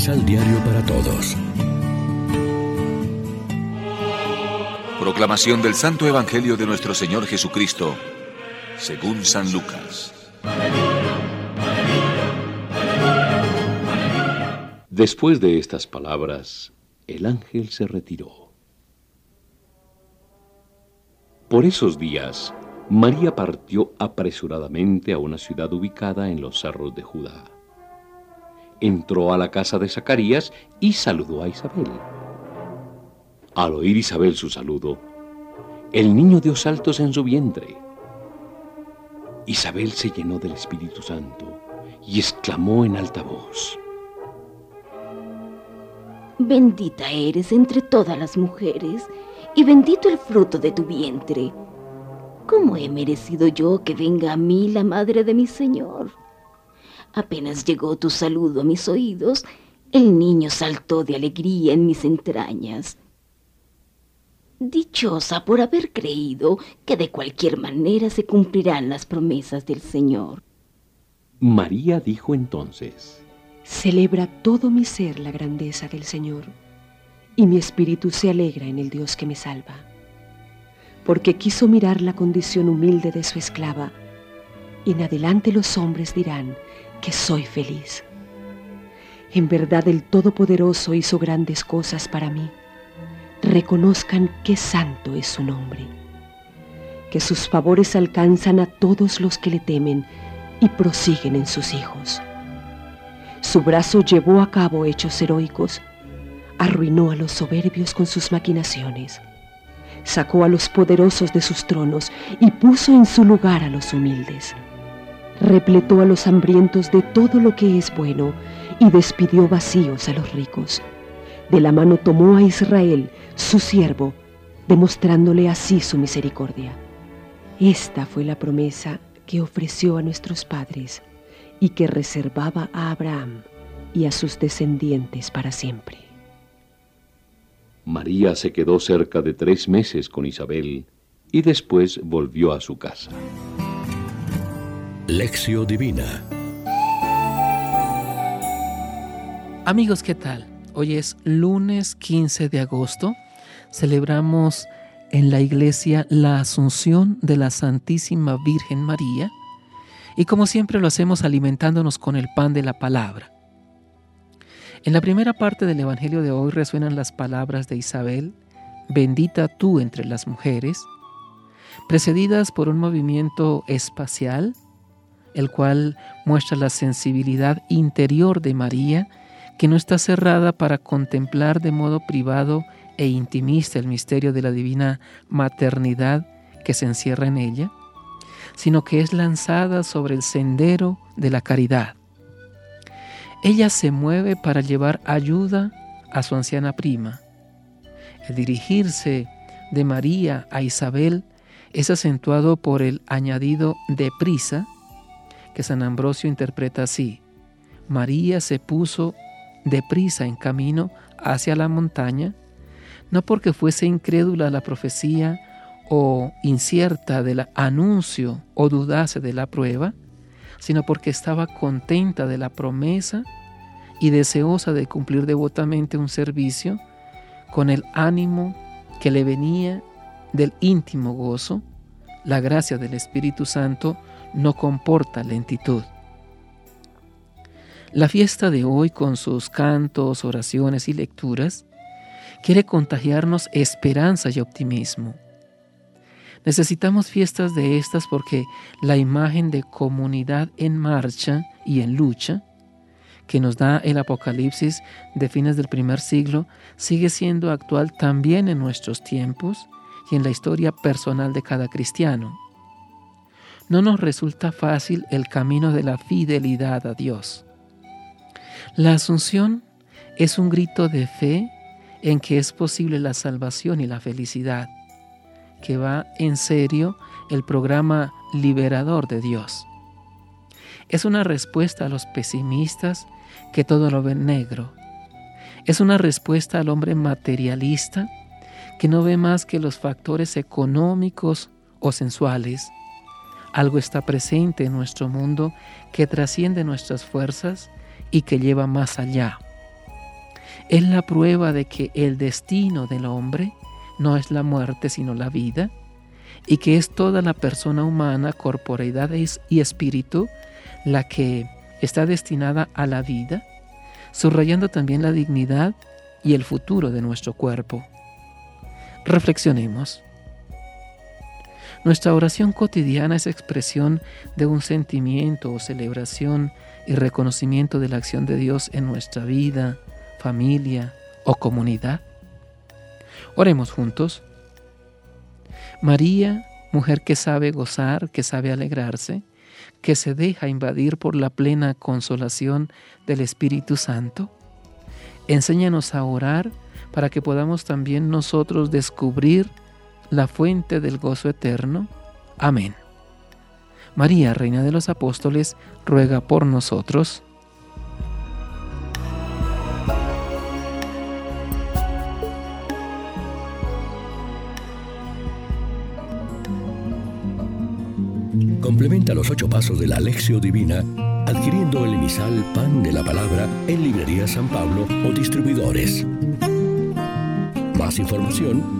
Misal Diario para Todos. Proclamación del Santo Evangelio de nuestro Señor Jesucristo, según San Lucas. Después de estas palabras, el ángel se retiró. Por esos días, María partió apresuradamente a una ciudad ubicada en los cerros de Judá. Entró a la casa de Zacarías y saludó a Isabel. Al oír Isabel su saludo, el niño dio saltos en su vientre. Isabel se llenó del Espíritu Santo y exclamó en alta voz. Bendita eres entre todas las mujeres y bendito el fruto de tu vientre. ¿Cómo he merecido yo que venga a mí la madre de mi Señor? Apenas llegó tu saludo a mis oídos, el niño saltó de alegría en mis entrañas. Dichosa por haber creído que de cualquier manera se cumplirán las promesas del Señor. María dijo entonces, Celebra todo mi ser la grandeza del Señor, y mi espíritu se alegra en el Dios que me salva porque quiso mirar la condición humilde de su esclava. Y en adelante los hombres dirán que soy feliz. En verdad el Todopoderoso hizo grandes cosas para mí. Reconozcan qué santo es su nombre. Que sus favores alcanzan a todos los que le temen y prosiguen en sus hijos. Su brazo llevó a cabo hechos heroicos, arruinó a los soberbios con sus maquinaciones sacó a los poderosos de sus tronos y puso en su lugar a los humildes. Repletó a los hambrientos de todo lo que es bueno y despidió vacíos a los ricos. De la mano tomó a Israel, su siervo, demostrándole así su misericordia. Esta fue la promesa que ofreció a nuestros padres y que reservaba a Abraham y a sus descendientes para siempre. María se quedó cerca de tres meses con Isabel y después volvió a su casa. Lección Divina Amigos, ¿qué tal? Hoy es lunes 15 de agosto. Celebramos en la iglesia la Asunción de la Santísima Virgen María y como siempre lo hacemos alimentándonos con el pan de la palabra. En la primera parte del Evangelio de hoy resuenan las palabras de Isabel, bendita tú entre las mujeres, precedidas por un movimiento espacial, el cual muestra la sensibilidad interior de María, que no está cerrada para contemplar de modo privado e intimista el misterio de la divina maternidad que se encierra en ella, sino que es lanzada sobre el sendero de la caridad ella se mueve para llevar ayuda a su anciana prima. El dirigirse de María a Isabel es acentuado por el añadido de prisa, que San Ambrosio interpreta así. María se puso deprisa en camino hacia la montaña, no porque fuese incrédula la profecía o incierta del anuncio o dudase de la prueba, sino porque estaba contenta de la promesa y deseosa de cumplir devotamente un servicio con el ánimo que le venía del íntimo gozo, la gracia del Espíritu Santo no comporta lentitud. La fiesta de hoy, con sus cantos, oraciones y lecturas, quiere contagiarnos esperanza y optimismo. Necesitamos fiestas de estas porque la imagen de comunidad en marcha y en lucha que nos da el Apocalipsis de fines del primer siglo sigue siendo actual también en nuestros tiempos y en la historia personal de cada cristiano. No nos resulta fácil el camino de la fidelidad a Dios. La asunción es un grito de fe en que es posible la salvación y la felicidad que va en serio el programa liberador de Dios. Es una respuesta a los pesimistas que todo lo ven negro. Es una respuesta al hombre materialista que no ve más que los factores económicos o sensuales. Algo está presente en nuestro mundo que trasciende nuestras fuerzas y que lleva más allá. Es la prueba de que el destino del hombre no es la muerte sino la vida y que es toda la persona humana, corporeidad y espíritu, la que está destinada a la vida, subrayando también la dignidad y el futuro de nuestro cuerpo. Reflexionemos. Nuestra oración cotidiana es expresión de un sentimiento o celebración y reconocimiento de la acción de Dios en nuestra vida, familia o comunidad. Oremos juntos. María, mujer que sabe gozar, que sabe alegrarse, que se deja invadir por la plena consolación del Espíritu Santo. Enséñanos a orar para que podamos también nosotros descubrir la fuente del gozo eterno. Amén. María, Reina de los Apóstoles, ruega por nosotros. Complementa los ocho pasos de la Alexio Divina adquiriendo el emisal Pan de la Palabra en Librería San Pablo o distribuidores. Más información